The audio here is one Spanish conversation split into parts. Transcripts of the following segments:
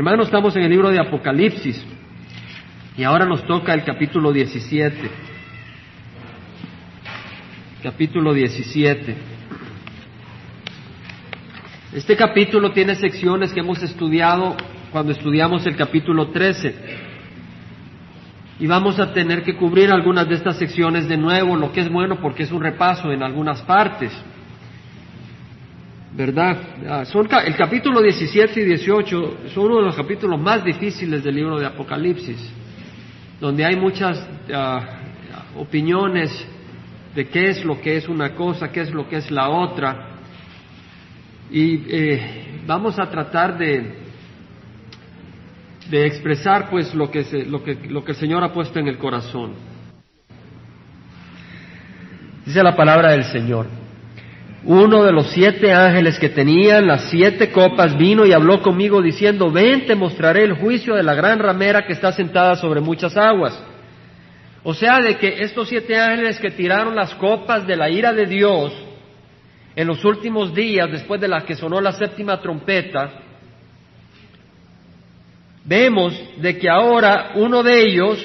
Hermanos, estamos en el libro de Apocalipsis y ahora nos toca el capítulo 17. Capítulo 17. Este capítulo tiene secciones que hemos estudiado cuando estudiamos el capítulo 13. Y vamos a tener que cubrir algunas de estas secciones de nuevo, lo que es bueno porque es un repaso en algunas partes. ¿Verdad? Ah, son, el capítulo 17 y 18 son uno de los capítulos más difíciles del libro de Apocalipsis, donde hay muchas ah, opiniones de qué es lo que es una cosa, qué es lo que es la otra. Y eh, vamos a tratar de, de expresar pues lo que, lo, que, lo que el Señor ha puesto en el corazón. Dice la palabra del Señor. Uno de los siete ángeles que tenían las siete copas vino y habló conmigo diciendo, ven, te mostraré el juicio de la gran ramera que está sentada sobre muchas aguas. O sea, de que estos siete ángeles que tiraron las copas de la ira de Dios en los últimos días, después de la que sonó la séptima trompeta, vemos de que ahora uno de ellos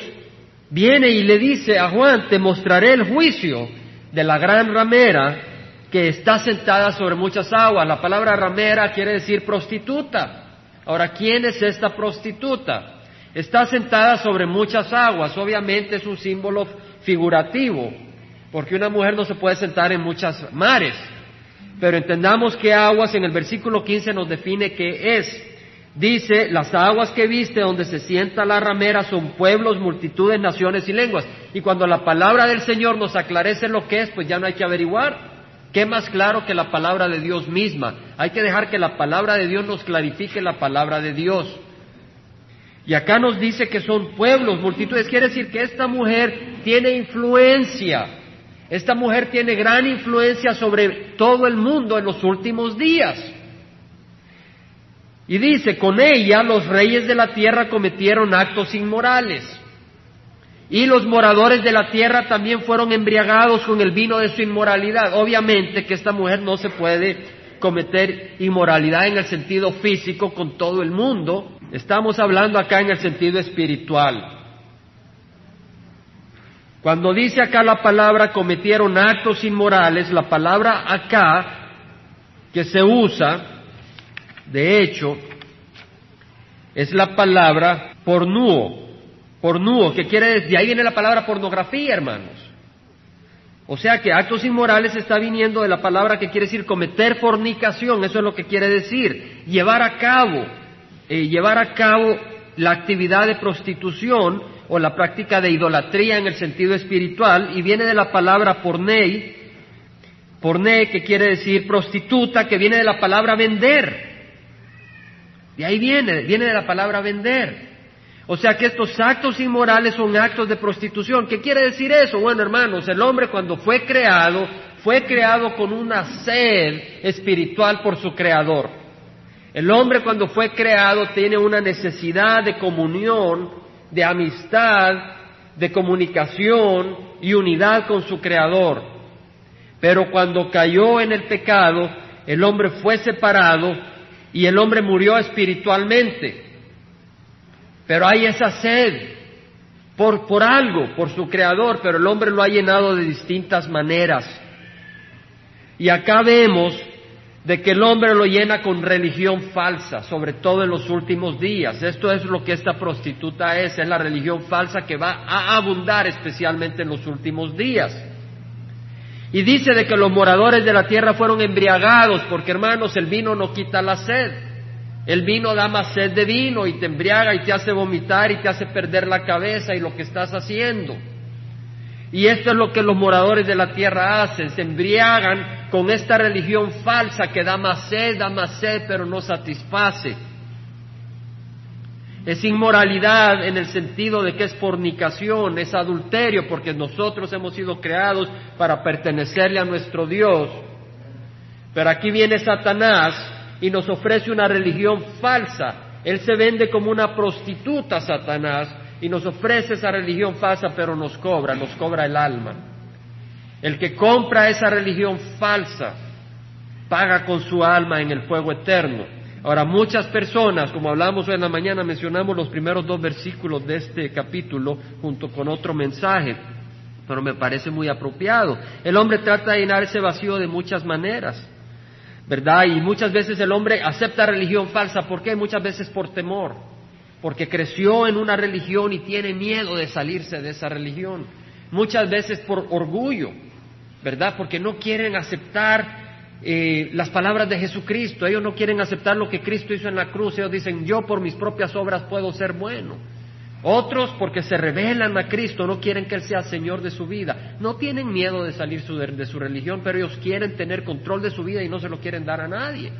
viene y le dice a Juan, te mostraré el juicio de la gran ramera que está sentada sobre muchas aguas. La palabra ramera quiere decir prostituta. Ahora, ¿quién es esta prostituta? Está sentada sobre muchas aguas. Obviamente es un símbolo figurativo, porque una mujer no se puede sentar en muchas mares. Pero entendamos que aguas en el versículo 15 nos define qué es. Dice, las aguas que viste donde se sienta la ramera son pueblos, multitudes, naciones y lenguas. Y cuando la palabra del Señor nos aclarece lo que es, pues ya no hay que averiguar. ¿Qué más claro que la palabra de Dios misma? Hay que dejar que la palabra de Dios nos clarifique la palabra de Dios. Y acá nos dice que son pueblos, multitudes. Quiere decir que esta mujer tiene influencia. Esta mujer tiene gran influencia sobre todo el mundo en los últimos días. Y dice, con ella los reyes de la tierra cometieron actos inmorales. Y los moradores de la tierra también fueron embriagados con el vino de su inmoralidad. Obviamente que esta mujer no se puede cometer inmoralidad en el sentido físico con todo el mundo, Estamos hablando acá en el sentido espiritual. Cuando dice acá la palabra cometieron actos inmorales, la palabra acá que se usa, de hecho, es la palabra pornuo, pornuo, que quiere decir, de ahí viene la palabra pornografía, hermanos. O sea que actos inmorales está viniendo de la palabra que quiere decir cometer fornicación, eso es lo que quiere decir, llevar a cabo eh, llevar a cabo la actividad de prostitución o la práctica de idolatría en el sentido espiritual y viene de la palabra pornei, porné que quiere decir prostituta, que viene de la palabra vender. De ahí viene, viene de la palabra vender. O sea que estos actos inmorales son actos de prostitución. ¿Qué quiere decir eso? Bueno, hermanos, el hombre cuando fue creado, fue creado con una sed espiritual por su creador. El hombre cuando fue creado tiene una necesidad de comunión, de amistad, de comunicación y unidad con su creador. Pero cuando cayó en el pecado, el hombre fue separado y el hombre murió espiritualmente. Pero hay esa sed por, por algo, por su creador, pero el hombre lo ha llenado de distintas maneras. Y acá vemos de que el hombre lo llena con religión falsa, sobre todo en los últimos días. Esto es lo que esta prostituta es, es la religión falsa que va a abundar especialmente en los últimos días. Y dice de que los moradores de la tierra fueron embriagados, porque hermanos, el vino no quita la sed. El vino da más sed de vino y te embriaga y te hace vomitar y te hace perder la cabeza y lo que estás haciendo. Y esto es lo que los moradores de la tierra hacen, se embriagan con esta religión falsa que da más sed, da más sed, pero no satisface. Es inmoralidad en el sentido de que es fornicación, es adulterio, porque nosotros hemos sido creados para pertenecerle a nuestro Dios. Pero aquí viene Satanás y nos ofrece una religión falsa. Él se vende como una prostituta, Satanás, y nos ofrece esa religión falsa, pero nos cobra, nos cobra el alma. El que compra esa religión falsa paga con su alma en el fuego eterno. Ahora, muchas personas, como hablamos hoy en la mañana, mencionamos los primeros dos versículos de este capítulo junto con otro mensaje, pero me parece muy apropiado. El hombre trata de llenar ese vacío de muchas maneras, ¿verdad? Y muchas veces el hombre acepta religión falsa. ¿Por qué? Muchas veces por temor, porque creció en una religión y tiene miedo de salirse de esa religión. Muchas veces por orgullo, ¿verdad? Porque no quieren aceptar eh, las palabras de Jesucristo. Ellos no quieren aceptar lo que Cristo hizo en la cruz. Ellos dicen, yo por mis propias obras puedo ser bueno. Otros porque se revelan a Cristo, no quieren que Él sea Señor de su vida. No tienen miedo de salir de su religión, pero ellos quieren tener control de su vida y no se lo quieren dar a nadie.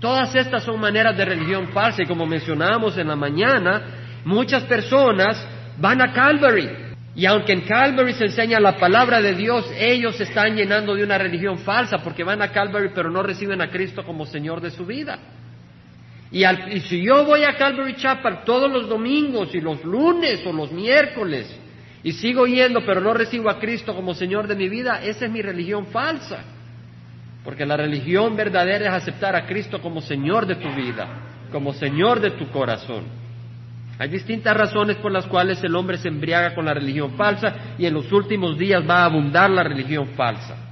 Todas estas son maneras de religión falsa y como mencionábamos en la mañana, muchas personas van a Calvary y aunque en Calvary se enseña la palabra de Dios, ellos se están llenando de una religión falsa porque van a Calvary pero no reciben a Cristo como Señor de su vida. Y, si yo voy a Calvary Chapel todos los domingos y los lunes o los miércoles y sigo yendo pero no recibo a Cristo como Señor de mi vida, esa es mi religión falsa. Porque la religión verdadera es aceptar a Cristo como Señor de tu vida, como Señor de tu corazón. Hay distintas razones por las cuales el hombre se embriaga con la religión falsa y en los últimos días va a abundar la religión falsa.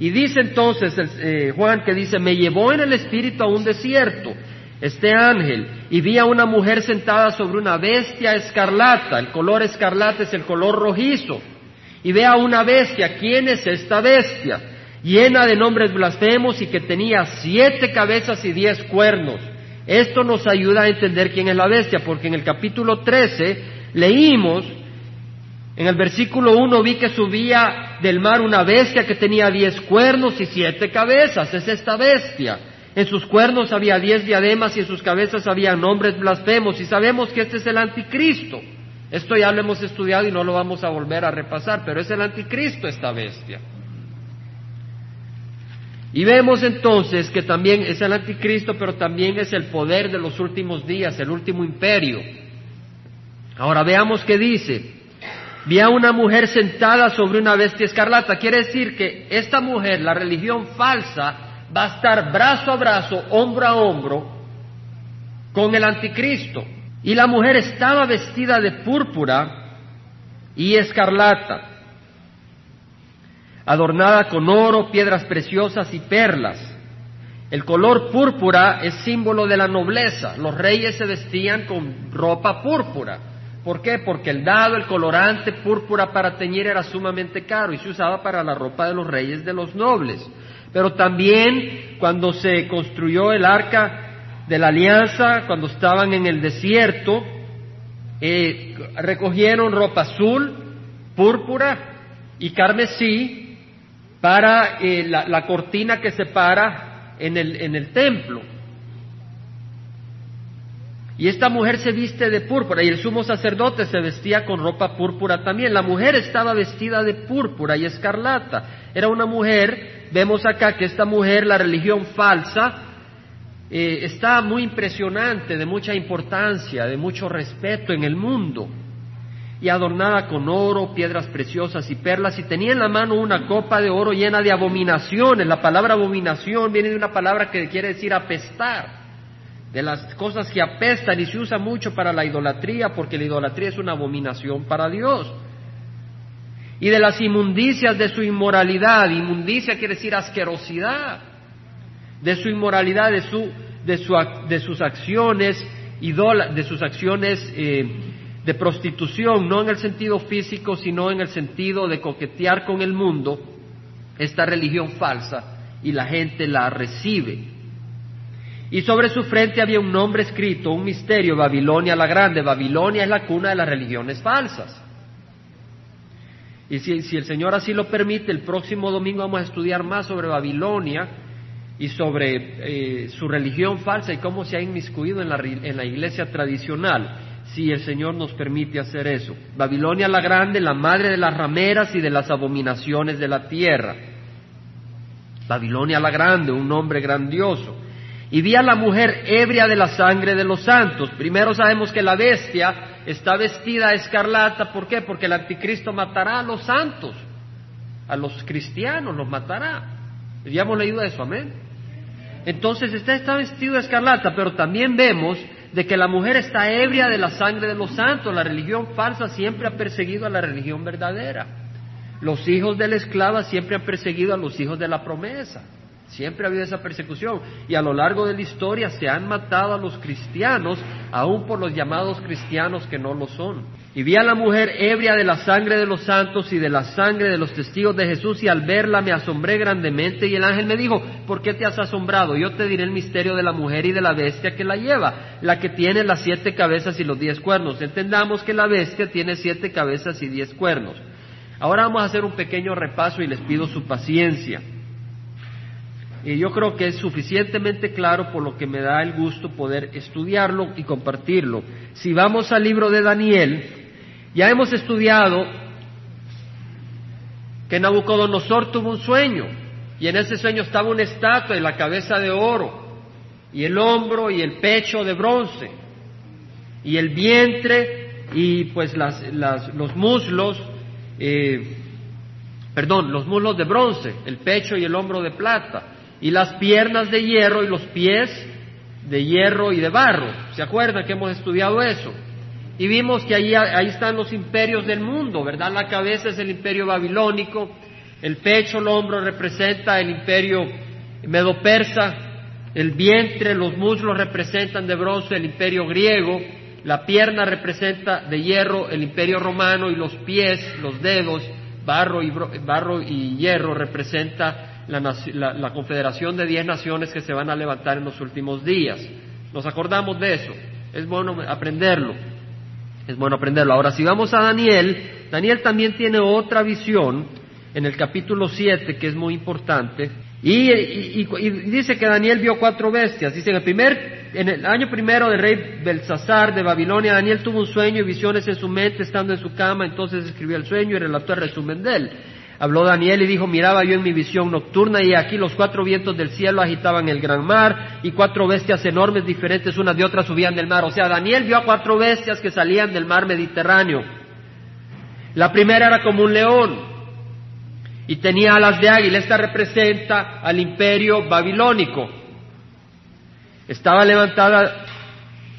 Y dice entonces eh, Juan que dice, me llevó en el espíritu a un desierto, este ángel, y vi a una mujer sentada sobre una bestia escarlata, el color escarlata es el color rojizo, y ve a una bestia, ¿quién es esta bestia? Llena de nombres blasfemos y que tenía siete cabezas y diez cuernos. Esto nos ayuda a entender quién es la bestia, porque en el capítulo 13 leímos, en el versículo 1 vi que subía del mar una bestia que tenía diez cuernos y siete cabezas, es esta bestia. En sus cuernos había diez diademas y en sus cabezas había nombres blasfemos y sabemos que este es el anticristo. Esto ya lo hemos estudiado y no lo vamos a volver a repasar, pero es el anticristo esta bestia. Y vemos entonces que también es el anticristo, pero también es el poder de los últimos días, el último imperio. Ahora veamos qué dice. Vi a una mujer sentada sobre una bestia escarlata. Quiere decir que esta mujer, la religión falsa, va a estar brazo a brazo, hombro a hombro, con el anticristo. Y la mujer estaba vestida de púrpura y escarlata adornada con oro, piedras preciosas y perlas. El color púrpura es símbolo de la nobleza. Los reyes se vestían con ropa púrpura. ¿Por qué? Porque el dado, el colorante púrpura para teñir era sumamente caro y se usaba para la ropa de los reyes de los nobles. Pero también cuando se construyó el arca de la alianza, cuando estaban en el desierto, eh, recogieron ropa azul, púrpura y carmesí para eh, la, cortina que separa en el, en el templo. Y esta mujer se viste de púrpura y el sumo sacerdote se vestía con ropa púrpura también. La mujer estaba vestida de púrpura y escarlata. Era una mujer, vemos acá que esta mujer, la religión falsa, eh, está muy impresionante, de mucha importancia, de mucho respeto en el mundo y adornada con oro, piedras preciosas y perlas, y tenía en la mano una copa de oro llena de abominaciones. La palabra abominación viene de una palabra que quiere decir apestar, de las cosas que apestan y se usa mucho para la idolatría, porque la idolatría es una abominación para Dios. Y de las inmundicias de su inmoralidad, inmundicia quiere decir asquerosidad, de su inmoralidad, de, su, de, su, de sus acciones, de sus acciones eh, de prostitución, no en el sentido físico, sino en el sentido de coquetear con el mundo, esta religión falsa, y la gente la recibe. Y sobre su frente había un nombre escrito, un misterio, Babilonia la Grande. Babilonia es la cuna de las religiones falsas. Y si, el Señor así lo permite, el próximo domingo vamos a estudiar más sobre Babilonia y sobre eh, su religión falsa y cómo se ha inmiscuido en la, en la iglesia tradicional si el Señor nos permite hacer eso. Babilonia la grande, la madre de las rameras y de las abominaciones de la tierra. Babilonia la grande, un nombre grandioso. Y vi a la mujer ebria de la sangre de los santos. Primero sabemos que la bestia está vestida escarlata. ¿Por qué? Porque el anticristo matará a los santos, a los cristianos los matará. Ya hemos leído eso, amén. Entonces está, está vestido de escarlata, pero también vemos de que la mujer está ebria de la sangre de los santos. La religión falsa siempre ha perseguido a la religión verdadera. Los hijos de la esclava siempre han perseguido a los hijos de la promesa. Siempre ha habido esa persecución y a lo largo de la historia se han matado a los cristianos, aún por los llamados cristianos que no lo son. Y vi a la mujer ebria de la sangre de los santos y de la sangre de los testigos de Jesús y al verla me asombré grandemente y el ángel me dijo, ¿por qué te has asombrado? Yo te diré el misterio de la mujer y de la bestia que la lleva, la que tiene las siete cabezas y los diez cuernos. Entendamos que la bestia tiene siete cabezas y diez cuernos. Ahora vamos a hacer un pequeño repaso y les pido su paciencia. Y yo creo que es suficientemente claro por lo que me da el gusto poder estudiarlo y compartirlo. Si vamos al libro de Daniel, ya hemos estudiado que Nabucodonosor tuvo un sueño y en ese sueño estaba una estatua y la cabeza de oro y el hombro y el pecho de bronce y el vientre y pues los muslos, eh, perdón, los muslos de bronce, el pecho y el hombro de plata y las piernas de hierro y los pies de hierro y de barro. ¿Se acuerdan que hemos estudiado eso? Y vimos que ahí, ahí están los imperios del mundo, ¿verdad? La cabeza es el imperio babilónico, el pecho, el hombro representa el imperio medo-persa, el vientre, los muslos representan de bronce el imperio griego, la pierna representa de hierro el imperio romano y los pies, los dedos, barro y, barro y hierro representa la, confederación de diez naciones que se van a levantar en los últimos días. Nos acordamos de eso. Es bueno aprenderlo. Es bueno aprenderlo. Ahora, si vamos a Daniel, Daniel también tiene otra visión en el capítulo 7 que es muy importante. Y, dice que Daniel vio cuatro bestias. Dice, en el, primer, en el año primero del rey Belsasar de Babilonia, Daniel tuvo un sueño y visiones en su mente estando en su cama, entonces escribió el sueño y relató el resumen de él. Habló Daniel y dijo, miraba yo en mi visión nocturna y aquí los cuatro vientos del cielo agitaban el gran mar y cuatro bestias enormes diferentes unas de otras subían del mar. O sea, Daniel vio a cuatro bestias que salían del mar Mediterráneo. La primera era como un león y tenía alas de águila. Esta representa al imperio babilónico. Estaba levantada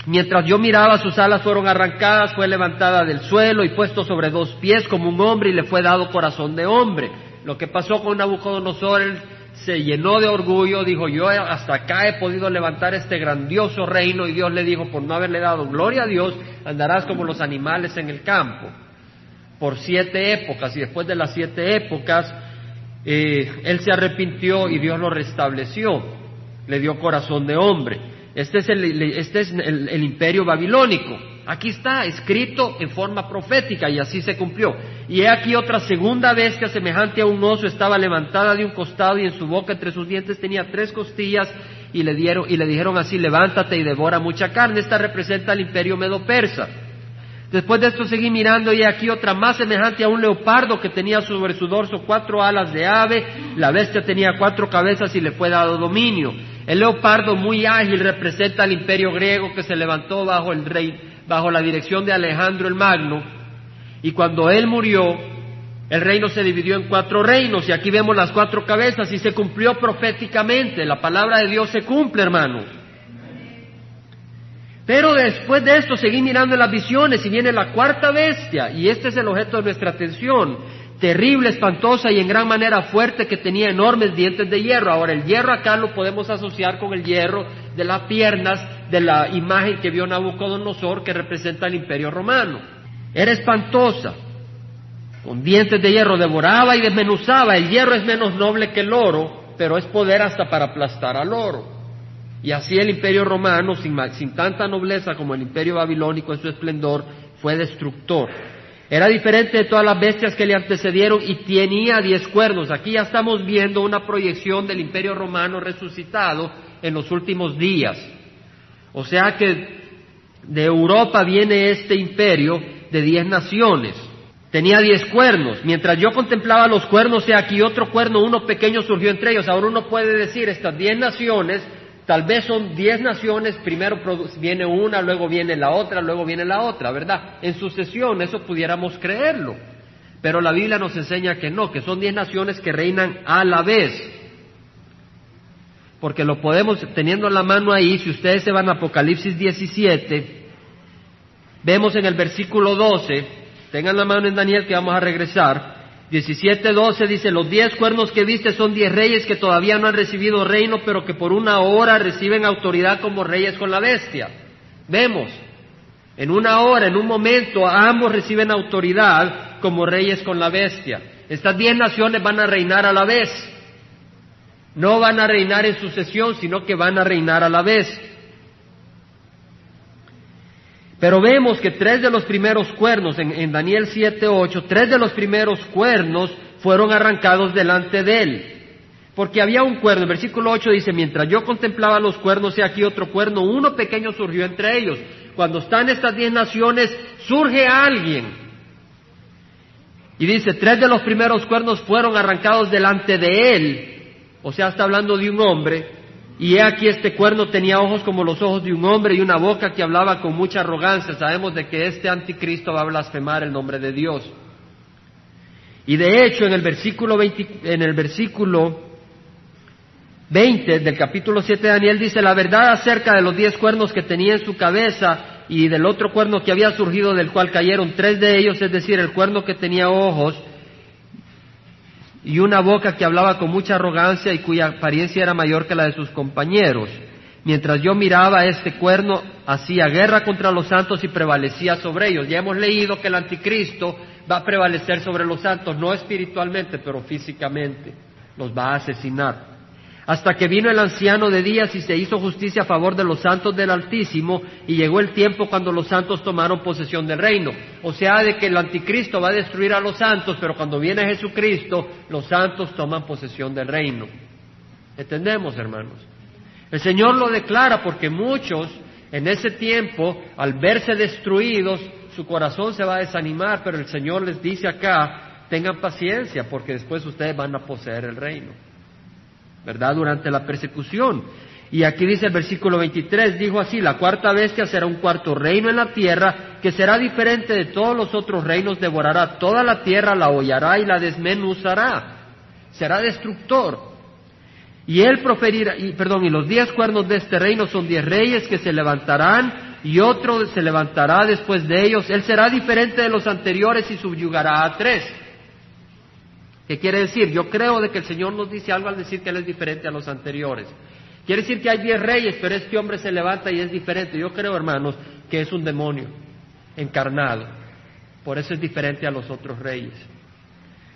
Mientras yo miraba, sus alas fueron arrancadas, fue levantada del suelo y puesto sobre dos pies como un hombre y le fue dado corazón de hombre. Lo que pasó con Nabucodonosor, él se llenó de orgullo, dijo, yo hasta acá he podido levantar este grandioso reino y Dios le dijo, por no haberle dado gloria a Dios, andarás como los animales en el campo. Por siete épocas y después de las siete épocas, eh, él se arrepintió y Dios lo restableció, le dio corazón de hombre. Este es, el, este es el, imperio babilónico. Aquí está escrito en forma profética y así se cumplió. Y he aquí otra segunda bestia semejante a un oso estaba levantada de un costado y en su boca entre sus dientes tenía tres costillas y le dieron y le dijeron así levántate y devora mucha carne. Esta representa el imperio medo persa. Después de esto seguí mirando y aquí otra más semejante a un leopardo que tenía sobre su dorso cuatro alas de ave. La bestia tenía cuatro cabezas y le fue dado dominio. El leopardo muy ágil representa al imperio griego que se levantó bajo el rey, bajo la dirección de Alejandro el Magno. Y cuando él murió, el reino se dividió en cuatro reinos y aquí vemos las cuatro cabezas y se cumplió proféticamente. La palabra de Dios se cumple, hermano. Pero después de esto seguí mirando las visiones y viene la cuarta bestia y este es el objeto de nuestra atención terrible, espantosa y en gran manera fuerte que tenía enormes dientes de hierro. Ahora, el hierro acá lo podemos asociar con el hierro de las piernas de la imagen que vio Nabucodonosor que representa el imperio romano. Era espantosa, con dientes de hierro, devoraba y desmenuzaba. El hierro es menos noble que el oro, pero es poder hasta para aplastar al oro. Y así el imperio romano, sin, sin tanta nobleza como el imperio babilónico en su esplendor, fue destructor. Era diferente de todas las bestias que le antecedieron y tenía diez cuernos. Aquí ya estamos viendo una proyección del imperio romano resucitado en los últimos días. O sea que de Europa viene este imperio de diez naciones. Tenía diez cuernos. Mientras yo contemplaba los cuernos, he aquí otro cuerno, uno pequeño surgió entre ellos. Ahora uno puede decir, estas diez naciones Tal vez son diez naciones, primero viene una, luego viene la otra, luego viene la otra, ¿verdad? En sucesión, eso pudiéramos creerlo. Pero la Biblia nos enseña que no, que son diez naciones que reinan a la vez. porque lo podemos, teniendo en la mano ahí, si ustedes se van a Apocalipsis 17, vemos en el versículo 12, tengan la mano en Daniel que vamos a regresar, 17.12 dice, los diez cuernos que viste son diez reyes que todavía no han recibido reino, pero que por una hora reciben autoridad como reyes con la bestia. Vemos, en una hora, en un momento, ambos reciben autoridad como reyes con la bestia. Estas diez naciones van a reinar a la vez. No van a reinar en sucesión, sino que van a reinar a la vez. Pero vemos que tres de los primeros cuernos, en, Daniel 7.8, tres de los primeros cuernos fueron arrancados delante de él. Porque había un cuerno, el versículo 8 dice, mientras yo contemplaba los cuernos, he aquí otro cuerno, uno pequeño surgió entre ellos. Cuando están estas diez naciones, surge alguien. Y dice, tres de los primeros cuernos fueron arrancados delante de él. O sea, está hablando de un hombre y he aquí este cuerno tenía ojos como los ojos de un hombre y una boca que hablaba con mucha arrogancia. Sabemos de que este anticristo va a blasfemar el nombre de Dios. Y de hecho, en el versículo 20, en el versículo 20 del capítulo 7 de Daniel dice la verdad acerca de los diez cuernos que tenía en su cabeza y del otro cuerno que había surgido del cual cayeron tres de ellos, es decir, el cuerno que tenía ojos y una boca que hablaba con mucha arrogancia y cuya apariencia era mayor que la de sus compañeros. Mientras yo miraba este cuerno, hacía guerra contra los santos y prevalecía sobre ellos. Ya hemos leído que el anticristo va a prevalecer sobre los santos, no espiritualmente, pero físicamente. Los va a asesinar hasta que vino el anciano de días y se hizo justicia a favor de los santos del Altísimo y llegó el tiempo cuando los santos tomaron posesión del reino. O sea, de que el anticristo va a destruir a los santos, pero cuando viene Jesucristo, los santos toman posesión del reino. ¿Entendemos, hermanos? El Señor lo declara porque muchos en ese tiempo, al verse destruidos, su corazón se va a desanimar, pero el Señor les dice acá, tengan paciencia porque después ustedes van a poseer el reino. ¿Verdad? Durante la persecución. Y aquí dice el versículo 23, dijo así, la cuarta bestia será un cuarto reino en la tierra, que será diferente de todos los otros reinos, devorará toda la tierra, la hollará y la desmenuzará. Será destructor. Y él proferirá, y, perdón, y los diez cuernos de este reino son diez reyes que se levantarán, y otro se levantará después de ellos. Él será diferente de los anteriores y subyugará a tres. ¿Qué quiere decir? Yo creo de que el Señor nos dice algo al decir que Él es diferente a los anteriores. Quiere decir que hay diez reyes, pero este hombre se levanta y es diferente. Yo creo, hermanos, que es un demonio encarnado. Por eso es diferente a los otros reyes.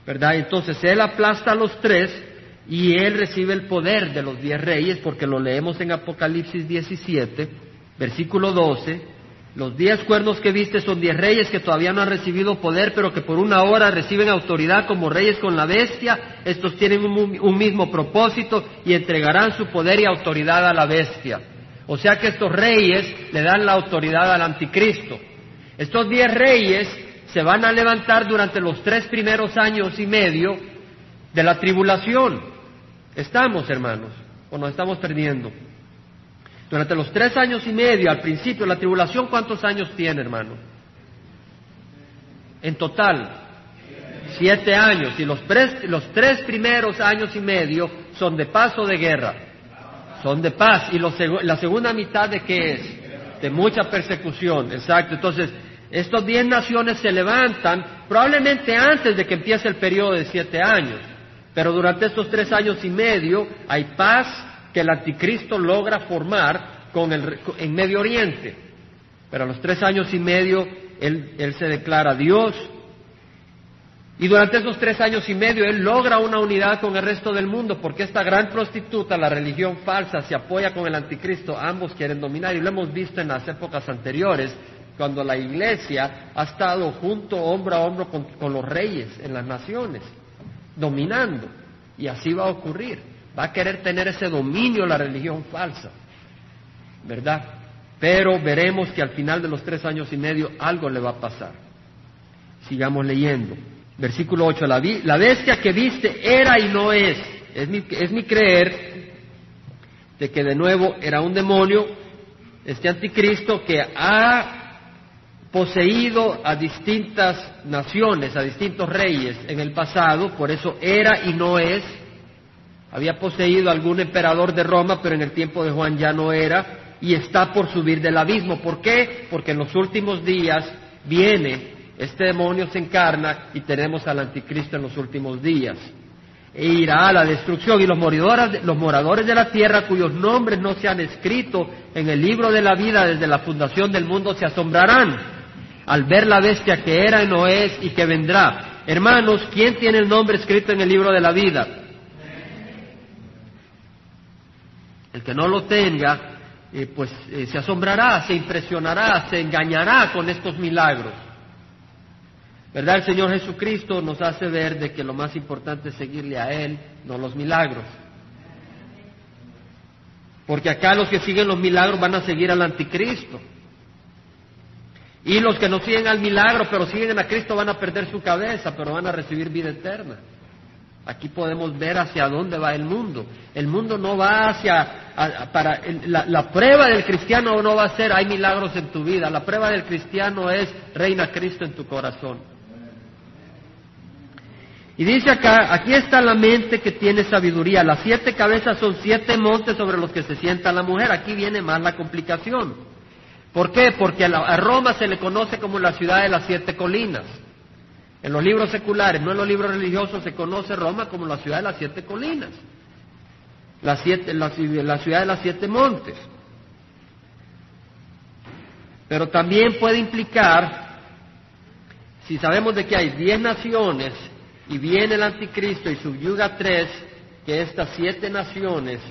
¿Verdad? Entonces Él aplasta a los tres y Él recibe el poder de los diez reyes, porque lo leemos en Apocalipsis 17, versículo 12 los diez cuernos que viste son diez reyes que todavía no han recibido poder, pero que por una hora reciben autoridad como reyes con la bestia. Estos tienen un, mismo propósito y entregarán su poder y autoridad a la bestia. O sea que estos reyes le dan la autoridad al anticristo. Estos diez reyes se van a levantar durante los tres primeros años y medio de la tribulación. Estamos, hermanos, o nos estamos perdiendo. Durante los tres años y medio, al principio, la tribulación, ¿cuántos años tiene, hermano? En total, siete años. Y los tres, los tres primeros años y medio son de paz o de guerra. Son de paz. ¿Y la segunda mitad de qué es? De mucha persecución. Exacto. Entonces, estas diez naciones se levantan probablemente antes de que empiece el periodo de siete años. Pero durante estos tres años y medio hay paz, que el anticristo logra formar con el, en Medio Oriente. Pero a los tres años y medio él, él se declara Dios y durante esos tres años y medio él logra una unidad con el resto del mundo porque esta gran prostituta, la religión falsa, se apoya con el anticristo, ambos quieren dominar y lo hemos visto en las épocas anteriores cuando la iglesia ha estado junto, hombro a hombro con los reyes en las naciones, dominando. Y así va a ocurrir. Va a querer tener ese dominio la religión falsa, ¿verdad? Pero veremos que al final de los tres años y medio algo le va a pasar. Sigamos leyendo. Versículo 8. La, la bestia que viste era y no es. Es mi, es mi creer de que de nuevo era un demonio, este anticristo que ha poseído a distintas naciones, a distintos reyes en el pasado, por eso era y no es había poseído algún emperador de Roma, pero en el tiempo de Juan ya no era, y está por subir del abismo. ¿Por qué? Porque en los últimos días viene, este demonio se encarna y tenemos al anticristo en los últimos días. E irá a la destrucción y los moradores, los moradores de la tierra cuyos nombres no se han escrito en el libro de la vida desde la fundación del mundo se asombrarán al ver la bestia que era y no es y que vendrá. Hermanos, ¿quién tiene el nombre escrito en el libro de la vida? El que no lo tenga, eh, pues eh, se asombrará, se impresionará, se engañará con estos milagros. ¿Verdad? El Señor Jesucristo nos hace ver de que lo más importante es seguirle a Él, no los milagros. Porque acá los que siguen los milagros van a seguir al anticristo. Y los que no siguen al milagro, pero siguen a Cristo, van a perder su cabeza, pero van a recibir vida eterna. Aquí podemos ver hacia dónde va el mundo. El mundo no va hacia, para, la, la, prueba del cristiano no va a ser hay milagros en tu vida. La prueba del cristiano es reina Cristo en tu corazón. Y dice acá, aquí está la mente que tiene sabiduría. Las siete cabezas son siete montes sobre los que se sienta la mujer. Aquí viene más la complicación. ¿Por qué? Porque a Roma se le conoce como la ciudad de las siete colinas. En los libros seculares, no en los libros religiosos, se conoce Roma como la ciudad de las siete colinas. La, siete, la, la ciudad de las siete montes. Pero también puede implicar, si sabemos de que hay diez naciones y viene el anticristo y subyuga tres, que estas siete naciones,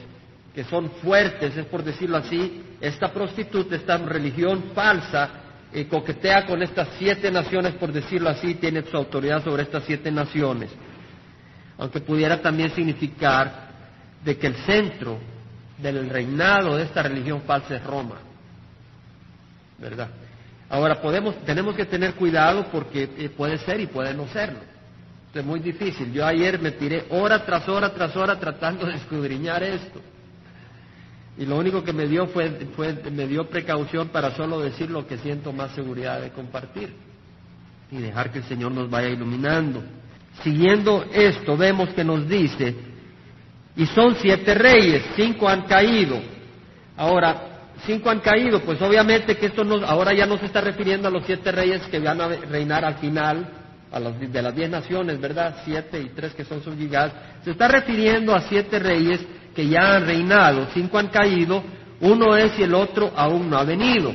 que son fuertes, es por decirlo así, esta prostituta, esta religión falsa, coquetea con estas siete naciones, por decirlo así, tiene su autoridad sobre estas siete naciones. Aunque pudiera también significar de que el centro del reinado de esta religión falsa es Roma. ¿Verdad? Ahora podemos, tenemos que tener cuidado porque eh, puede ser y puede no serlo es muy difícil. Yo ayer me tiré hora tras hora tras hora tratando de escudriñar esto. Y lo único que me dio fue, fue, me dio precaución para solo decir lo que siento más seguridad de compartir y dejar que el Señor nos vaya iluminando. Siguiendo esto, vemos que nos dice, y son siete reyes, cinco han caído. Ahora, cinco han caído, pues obviamente que esto nos, ahora ya no se está refiriendo a los siete reyes que van a reinar al final, a de las diez naciones, ¿verdad? Siete y tres que son subyugadas. Se está refiriendo a siete reyes que ya han reinado, cinco han caído, uno es y el otro aún no ha venido.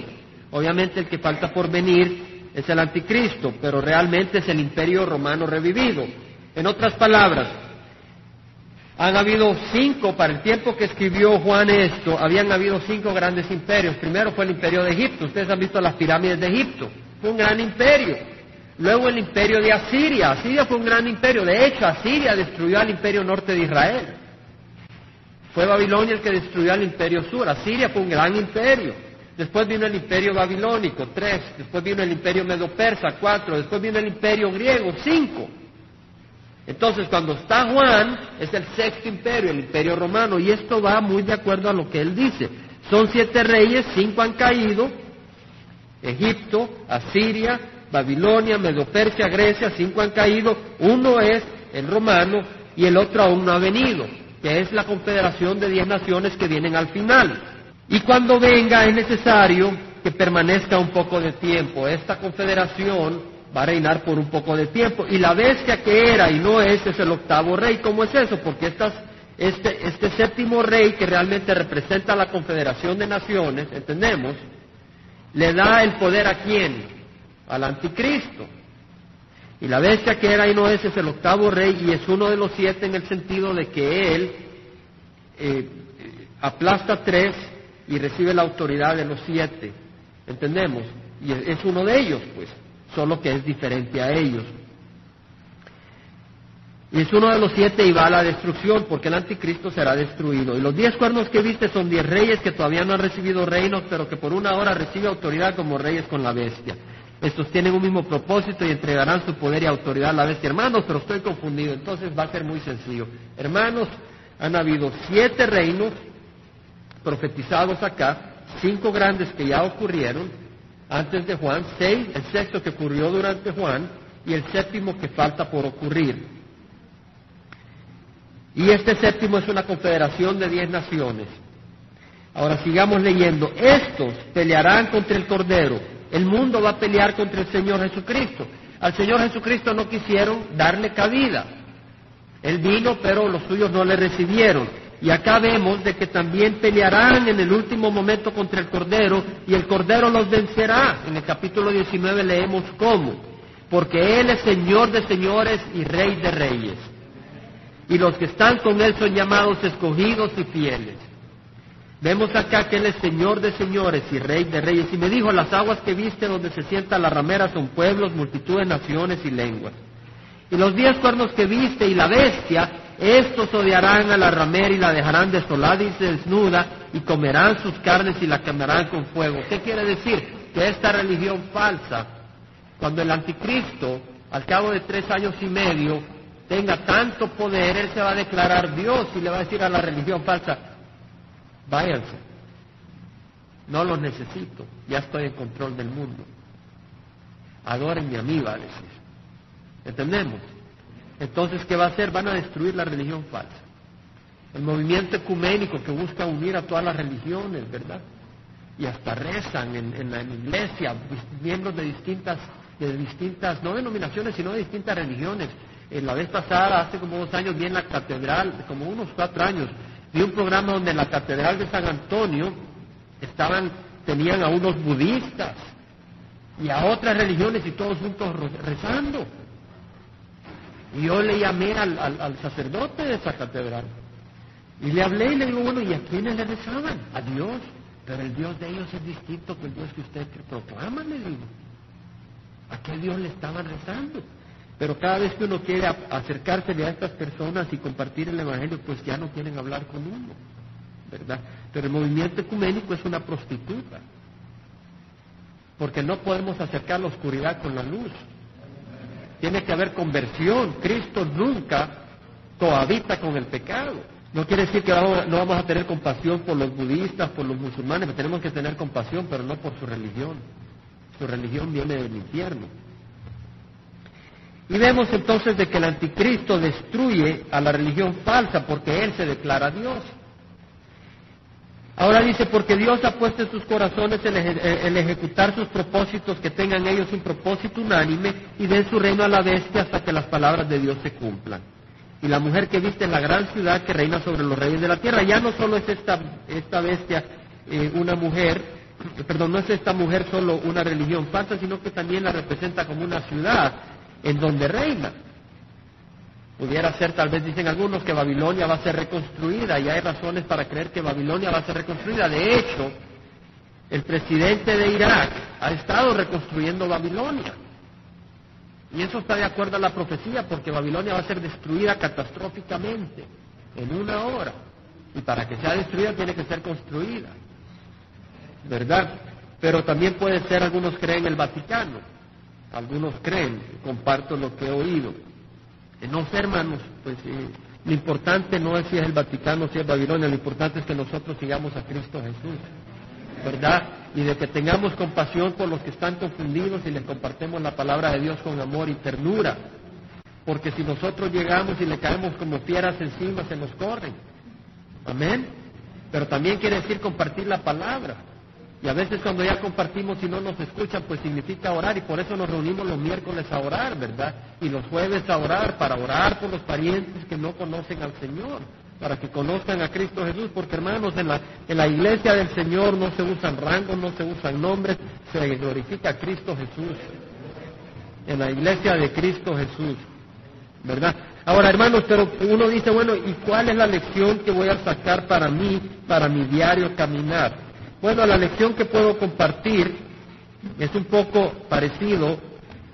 Obviamente el que falta por venir es el anticristo, pero realmente es el imperio romano revivido. En otras palabras, han habido cinco, para el tiempo que escribió Juan esto, habían habido cinco grandes imperios. Primero fue el imperio de Egipto, ustedes han visto las pirámides de Egipto, fue un gran imperio. Luego el imperio de Asiria. Asiria fue un gran imperio. De hecho, Asiria destruyó al imperio norte de Israel. Fue Babilonia el que destruyó al imperio sur. Asiria fue un gran imperio. Después vino el imperio babilónico, tres. Después vino el imperio medo-persa, cuatro. Después vino el imperio griego, cinco. Entonces, cuando está Juan, es el sexto imperio, el imperio romano. Y esto va muy de acuerdo a lo que él dice. Son siete reyes, cinco han caído. Egipto, Asiria, Babilonia, Medo-Persia, Grecia, cinco han caído, uno es el romano y el otro aún no ha venido, que es la confederación de diez naciones que vienen al final. Y cuando venga es necesario que permanezca un poco de tiempo. Esta confederación va a reinar por un poco de tiempo. Y la bestia que era y no es es el octavo rey. ¿Cómo es eso? Porque este, este séptimo rey que realmente representa la confederación de naciones, entendemos, le da el poder a quién? al anticristo. Y la bestia que era y no es es el octavo rey y es uno de los siete en el sentido de que él eh, aplasta tres y recibe la autoridad de los siete. ¿Entendemos? Y es uno de ellos, pues, solo que es diferente a ellos. Y es uno de los siete y va a la destrucción, porque el anticristo será destruido. Y los diez cuernos que viste son diez reyes que todavía no han recibido reinos, pero que por una hora recibe autoridad como reyes con la bestia. Estos tienen un mismo propósito y entregarán su poder y autoridad a la bestia. Hermanos, pero estoy confundido, entonces va a ser muy sencillo. Hermanos, han habido siete reinos profetizados acá, cinco grandes que ya ocurrieron antes de Juan, seis, el sexto que ocurrió durante Juan y el séptimo que falta por ocurrir. Y este séptimo es una confederación de diez naciones. Ahora sigamos leyendo. Estos pelearán contra el Cordero. El mundo va a pelear contra el Señor Jesucristo. Al Señor Jesucristo no quisieron darle cabida. Él vino, pero los suyos no le recibieron. Y acá vemos de que también pelearán en el último momento contra el Cordero y el Cordero los vencerá. En el capítulo 19 leemos cómo. Porque Él es Señor de señores y Rey de reyes. Y los que están con Él son llamados escogidos y fieles. Vemos acá que Él es Señor de señores y Rey de reyes. Y me dijo, las aguas que viste donde se sienta la ramera son pueblos, multitud de naciones y lenguas. Y los diez cuernos que viste y la bestia, estos odiarán a la ramera y la dejarán desolada y desnuda y comerán sus carnes y la quemarán con fuego. ¿Qué quiere decir? Que esta religión falsa, cuando el anticristo, al cabo de tres años y medio, tenga tanto poder, él se va a declarar Dios y le va a decir a la religión falsa, váyanse, no los necesito, ya estoy en control del mundo. Adórenme a mí, va a decir. ¿Entendemos? Entonces, ¿qué va a hacer? Van a destruir la religión falsa. El movimiento ecuménico que busca unir a todas las religiones, ¿verdad? Y hasta rezan en, la iglesia, miembros de distintas, de distintas, no denominaciones, sino de distintas religiones. En la vez pasada, hace como dos años, vi en la catedral, como unos cuatro años, vi un programa donde en la catedral de San Antonio estaban, tenían a unos budistas y a otras religiones y todos juntos rezando. Y yo le llamé al, sacerdote de esa catedral. Y le hablé y le digo, bueno, ¿y a quiénes le rezaban? A Dios. Pero el Dios de ellos es distinto que el Dios que usted proclama, le digo. ¿A qué Dios le estaban rezando? Pero cada vez que uno quiere acercarse a estas personas y compartir el Evangelio, pues ya no quieren hablar con uno, ¿verdad? Pero el movimiento ecuménico es una prostituta, porque no podemos acercar la oscuridad con la luz. Tiene que haber conversión. Cristo nunca cohabita con el pecado. No quiere decir que no vamos a tener compasión por los budistas, por los musulmanes, tenemos que tener compasión, pero no por su religión. Su religión viene del infierno. Y vemos entonces de que el anticristo destruye a la religión falsa porque él se declara Dios. Ahora dice, porque Dios ha puesto en sus corazones el, ejecutar sus propósitos, que tengan ellos un propósito unánime y den su reino a la bestia hasta que las palabras de Dios se cumplan. Y la mujer que viste en la gran ciudad que reina sobre los reyes de la tierra, ya no solo es esta, esta bestia eh, una mujer, perdón, no es esta mujer solo una religión falsa, sino que también la representa como una ciudad en donde reina. Pudiera ser, tal vez dicen algunos, que Babilonia va a ser reconstruida y hay razones para creer que Babilonia va a ser reconstruida. De hecho, el presidente de Irak ha estado reconstruyendo Babilonia. Y eso está de acuerdo a la profecía, porque Babilonia va a ser destruida catastróficamente en una hora. Y para que sea destruida tiene que ser construida. ¿Verdad? Pero también puede ser, algunos creen el Vaticano. Algunos creen, comparto lo que he oído. No sé, hermanos, pues eh, lo importante no es si es el Vaticano, si es Babilonia, lo importante es que nosotros sigamos a Cristo Jesús, ¿verdad? Y de que tengamos compasión por los que están confundidos y les compartemos la palabra de Dios con amor y ternura. Porque si nosotros llegamos y le caemos como fieras encima, se nos corren. Amén. Pero también quiere decir compartir la palabra. Y a veces cuando ya compartimos y no nos escuchan, pues significa orar y por eso nos reunimos los miércoles a orar, ¿verdad? Y los jueves a orar, para orar por los parientes que no conocen al Señor, para que conozcan a Cristo Jesús, porque hermanos, en la, en la iglesia del Señor no se usan rangos, no se usan nombres, se glorifica a Cristo Jesús. En la iglesia de Cristo Jesús, ¿verdad? Ahora, hermanos, pero uno dice, bueno, ¿y cuál es la lección que voy a sacar para mí, para mi diario caminar? Bueno, la lección que puedo compartir es un poco parecido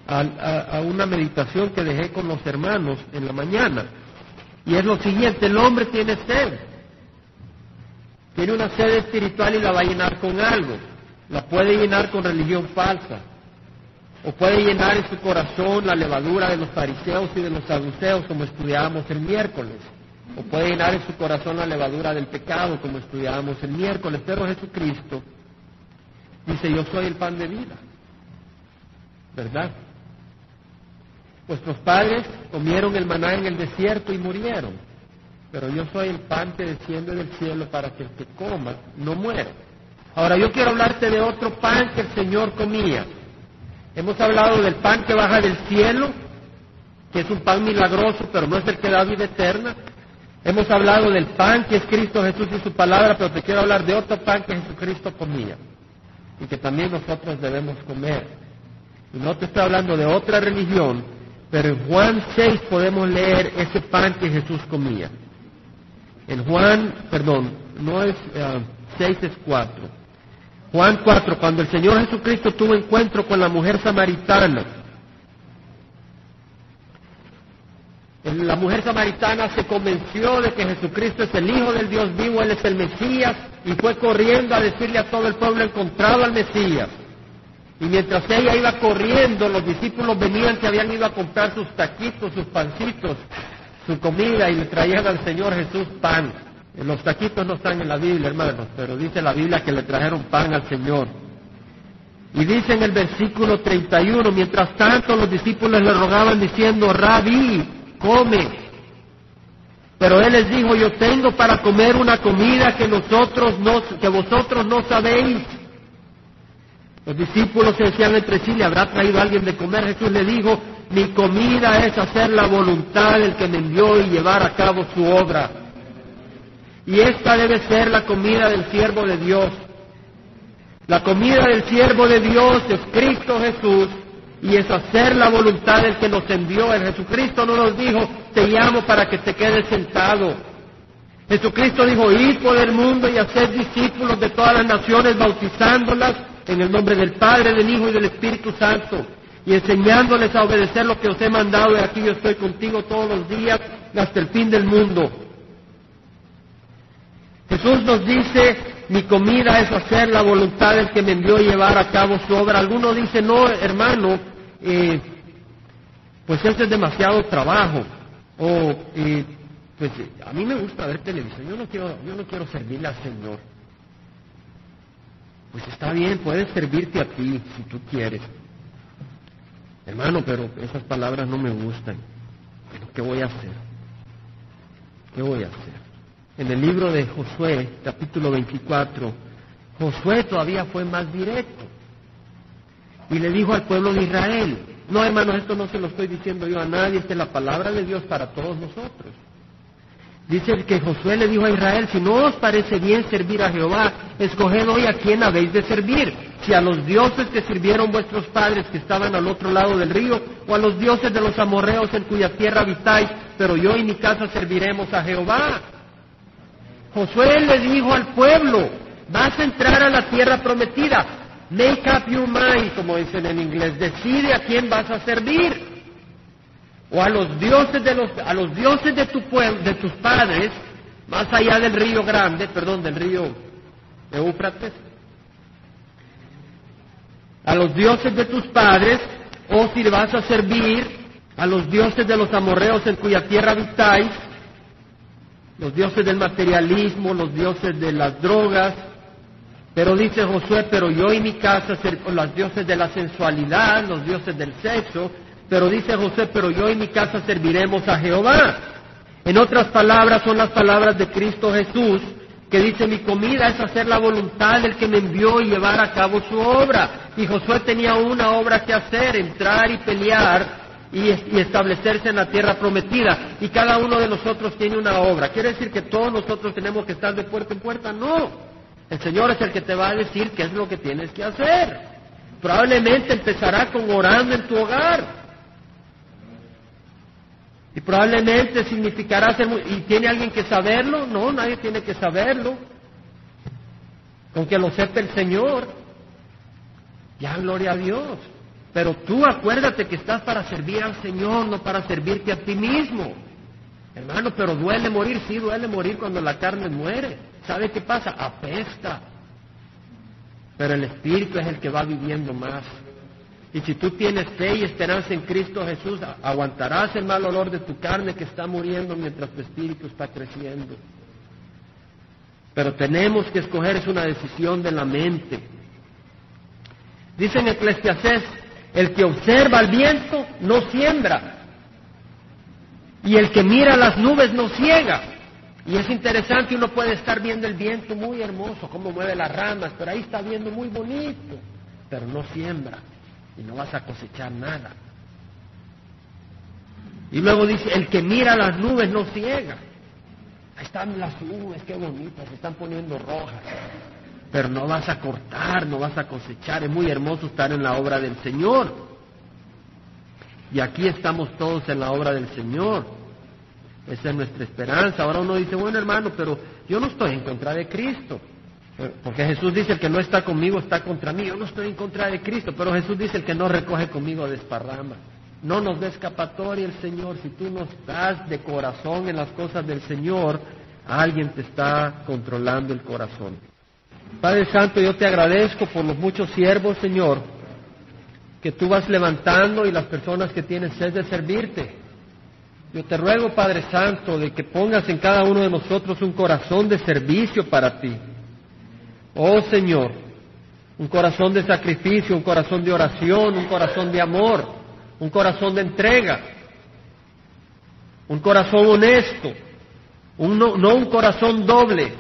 a, una meditación que dejé con los hermanos en la mañana. Y es lo siguiente, el hombre tiene sed. Tiene una sed espiritual y la va a llenar con algo. La puede llenar con religión falsa. O puede llenar en su corazón la levadura de los fariseos y de los saduceos, como estudiábamos el miércoles o puede llenar en su corazón la levadura del pecado, como estudiábamos el miércoles, pero Jesucristo dice, yo soy el pan de vida, ¿verdad? Vuestros padres comieron el maná en el desierto y murieron. pero yo soy el pan que desciende del cielo para que el que coma no muera. Ahora yo quiero hablarte de otro pan que el Señor comía. Hemos hablado del pan que baja del cielo, que es un pan milagroso, pero no es el que da vida eterna. Hemos hablado del pan que es Cristo Jesús y su palabra, pero te quiero hablar de otro pan que Jesucristo comía y que también nosotros debemos comer. Y no te estoy hablando de otra religión, pero en Juan 6 podemos leer ese pan que Jesús comía. En Juan, perdón, no es 6, ah, es 4. Juan 4, cuando el Señor Jesucristo tuvo encuentro con la mujer samaritana, la mujer samaritana se convenció de que Jesucristo es el Hijo del Dios vivo, Él es el Mesías, y fue corriendo a decirle a todo el pueblo encontrado al Mesías. Y mientras ella iba corriendo, los discípulos venían que habían ido a comprar sus taquitos, sus pancitos, su comida, y le traían al Señor Jesús pan. Los taquitos no están en la Biblia, hermanos, pero dice la Biblia que le trajeron pan al Señor. Y dice en el versículo 31, mientras tanto los discípulos le rogaban diciendo, Rabí, come. Pero él les dijo, yo tengo para comer una comida que nosotros no, que vosotros no sabéis. Los discípulos se decían entre sí, ¿le habrá traído alguien de comer? Jesús le dijo, mi comida es hacer la voluntad del que me envió y llevar a cabo su obra. Y esta debe ser la comida del siervo de Dios. La comida del siervo de Dios es Cristo Jesús y es hacer la voluntad del que nos envió. El Jesucristo no nos dijo, te llamo para que te quedes sentado. Jesucristo dijo, id por el mundo y hacer discípulos de todas las naciones, bautizándolas en el nombre del Padre, del Hijo y del Espíritu Santo, y enseñándoles a obedecer lo que os he mandado, y aquí yo estoy contigo todos los días hasta el fin del mundo. Jesús nos dice, mi comida es hacer la voluntad del que me envió llevar a cabo su obra. Algunos dicen, no, hermano, eh, pues eso es demasiado trabajo. O, eh, pues a mí me gusta ver televisión, yo no quiero, yo no quiero servirle al Señor. Pues está bien, puedes servirte a ti si tú quieres. Hermano, pero esas palabras no me gustan. ¿Qué voy a hacer? ¿Qué voy a hacer? en el libro de Josué, capítulo 24, Josué todavía fue más directo y le dijo al pueblo de Israel, no hermanos, esto no se lo estoy diciendo yo a nadie, esta es la palabra de Dios para todos nosotros. Dice que Josué le dijo a Israel, si no os parece bien servir a Jehová, escoged hoy a quién habéis de servir, si a los dioses que sirvieron vuestros padres que estaban al otro lado del río, o a los dioses de los amorreos en cuya tierra habitáis, pero yo y mi casa serviremos a Jehová. Josué le dijo al pueblo, vas a entrar a la tierra prometida, make up your mind, como dicen en inglés, decide a quién vas a servir. O a los dioses de los, a los dioses de tu pueblo, de tus padres, más allá del río grande, perdón, del río Eufrates, a los dioses de tus padres, o si vas a servir a los dioses de los amorreos en cuya tierra habitáis, los dioses del materialismo, los dioses de las drogas, pero dice Josué, pero yo y mi casa, los dioses de la sensualidad, los dioses del sexo, pero dice Josué, pero yo y mi casa serviremos a Jehová. En otras palabras, son las palabras de Cristo Jesús, que dice, mi comida es hacer la voluntad del que me envió y llevar a cabo su obra. Y Josué tenía una obra que hacer, entrar y pelear y, establecerse en la tierra prometida. Y cada uno de nosotros tiene una obra. ¿Quiere decir que todos nosotros tenemos que estar de puerta en puerta? No. El Señor es el que te va a decir qué es lo que tienes que hacer. Probablemente empezará con orando en tu hogar. Y probablemente significará ser ¿Y tiene alguien que saberlo? No, nadie tiene que saberlo. Con que lo sepa el Señor. Ya, gloria a Dios. Pero tú acuérdate que estás para servir al Señor, no para servirte a ti mismo. Hermano, pero duele morir, sí, duele morir cuando la carne muere. ¿Sabe qué pasa? Apesta. Pero el Espíritu es el que va viviendo más. Y si tú tienes fe y esperanza en Cristo Jesús, aguantarás el mal olor de tu carne que está muriendo mientras tu espíritu está creciendo. Pero tenemos que escoger, es una decisión de la mente. Dice en Eclesiastés el que observa el viento no siembra. Y el que mira las nubes no ciega. Y es interesante, uno puede estar viendo el viento muy hermoso, cómo mueve las ramas, pero ahí está viendo muy bonito, pero no siembra y no vas a cosechar nada. Y luego dice, el que mira las nubes no ciega. Ahí están las nubes, qué bonitas, se están poniendo rojas. Pero no vas a cortar, no vas a cosechar. Es muy hermoso estar en la obra del Señor. Y aquí estamos todos en la obra del Señor. Esa es nuestra esperanza. Ahora uno dice, bueno hermano, pero yo no estoy en contra de Cristo. Porque Jesús dice, el que no está conmigo está contra mí. Yo no estoy en contra de Cristo, pero Jesús dice, el que no recoge conmigo desparrama. No nos dé escapatoria el Señor. Si tú no estás de corazón en las cosas del Señor, alguien te está controlando el corazón. Padre Santo, yo te agradezco por los muchos siervos, Señor, que tú vas levantando y las personas que tienen sed de servirte. Yo te ruego, Padre Santo, de que pongas en cada uno de nosotros un corazón de servicio para ti. Oh Señor, un corazón de sacrificio, un corazón de oración, un corazón de amor un corazón de entrega, un corazón honesto, no, un corazón doble,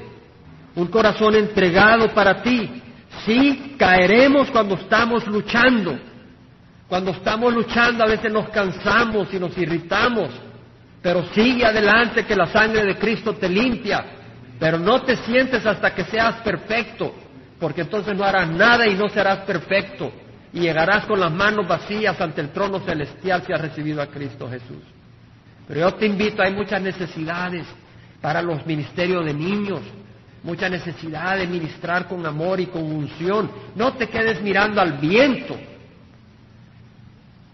un corazón entregado para ti. Sí, caeremos cuando estamos luchando. Cuando estamos luchando a veces nos cansamos y nos irritamos, pero sigue adelante que la sangre de Cristo te limpia, pero no te sientes hasta que seas perfecto, porque entonces no harás nada y no serás perfecto y llegarás con las manos vacías ante el trono celestial si has recibido a Cristo Jesús. Pero yo te invito, hay muchas necesidades para los ministerios de niños, mucha necesidad de ministrar con amor y con unción. No te quedes mirando al viento.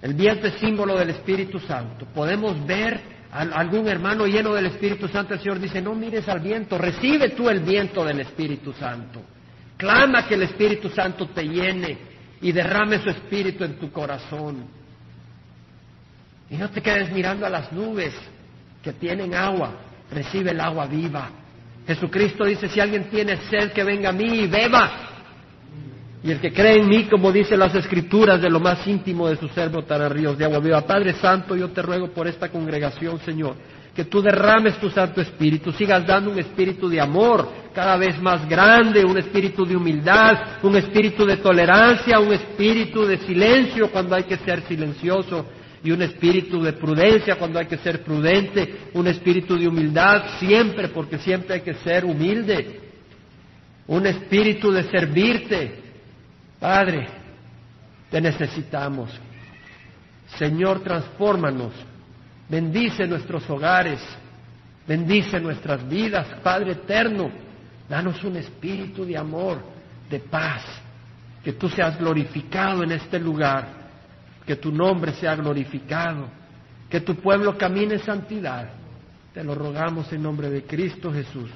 El viento es símbolo del Espíritu Santo. Podemos ver a algún hermano lleno del Espíritu Santo. El Señor dice, no mires al viento, recibe tú el viento del Espíritu Santo. Clama que el Espíritu Santo te llene y derrame su espíritu en tu corazón. Y no te quedes mirando a las nubes que tienen agua, recibe el agua viva. Jesucristo dice, si alguien tiene sed, que venga a mí y beba. Y el que cree en mí, como dice las escrituras, de lo más íntimo de su ser brotarán ríos de agua viva. Padre Santo, yo te ruego por esta congregación, Señor, que tú derrames tu Santo Espíritu, sigas dando un espíritu de amor cada vez más grande, un espíritu de humildad, un espíritu de tolerancia, un espíritu de silencio cuando hay que ser silencioso y un espíritu de prudencia cuando hay que ser prudente, un espíritu de humildad siempre, porque siempre hay que ser humilde, un espíritu de servirte. Padre, te necesitamos. Señor, transfórmanos Bendice nuestros hogares, bendice nuestras vidas, Padre eterno. Danos un espíritu de amor, de paz, que tú seas glorificado en este lugar, que tu nombre sea glorificado, que tu pueblo camine en santidad. Te lo rogamos en nombre de Cristo Jesús.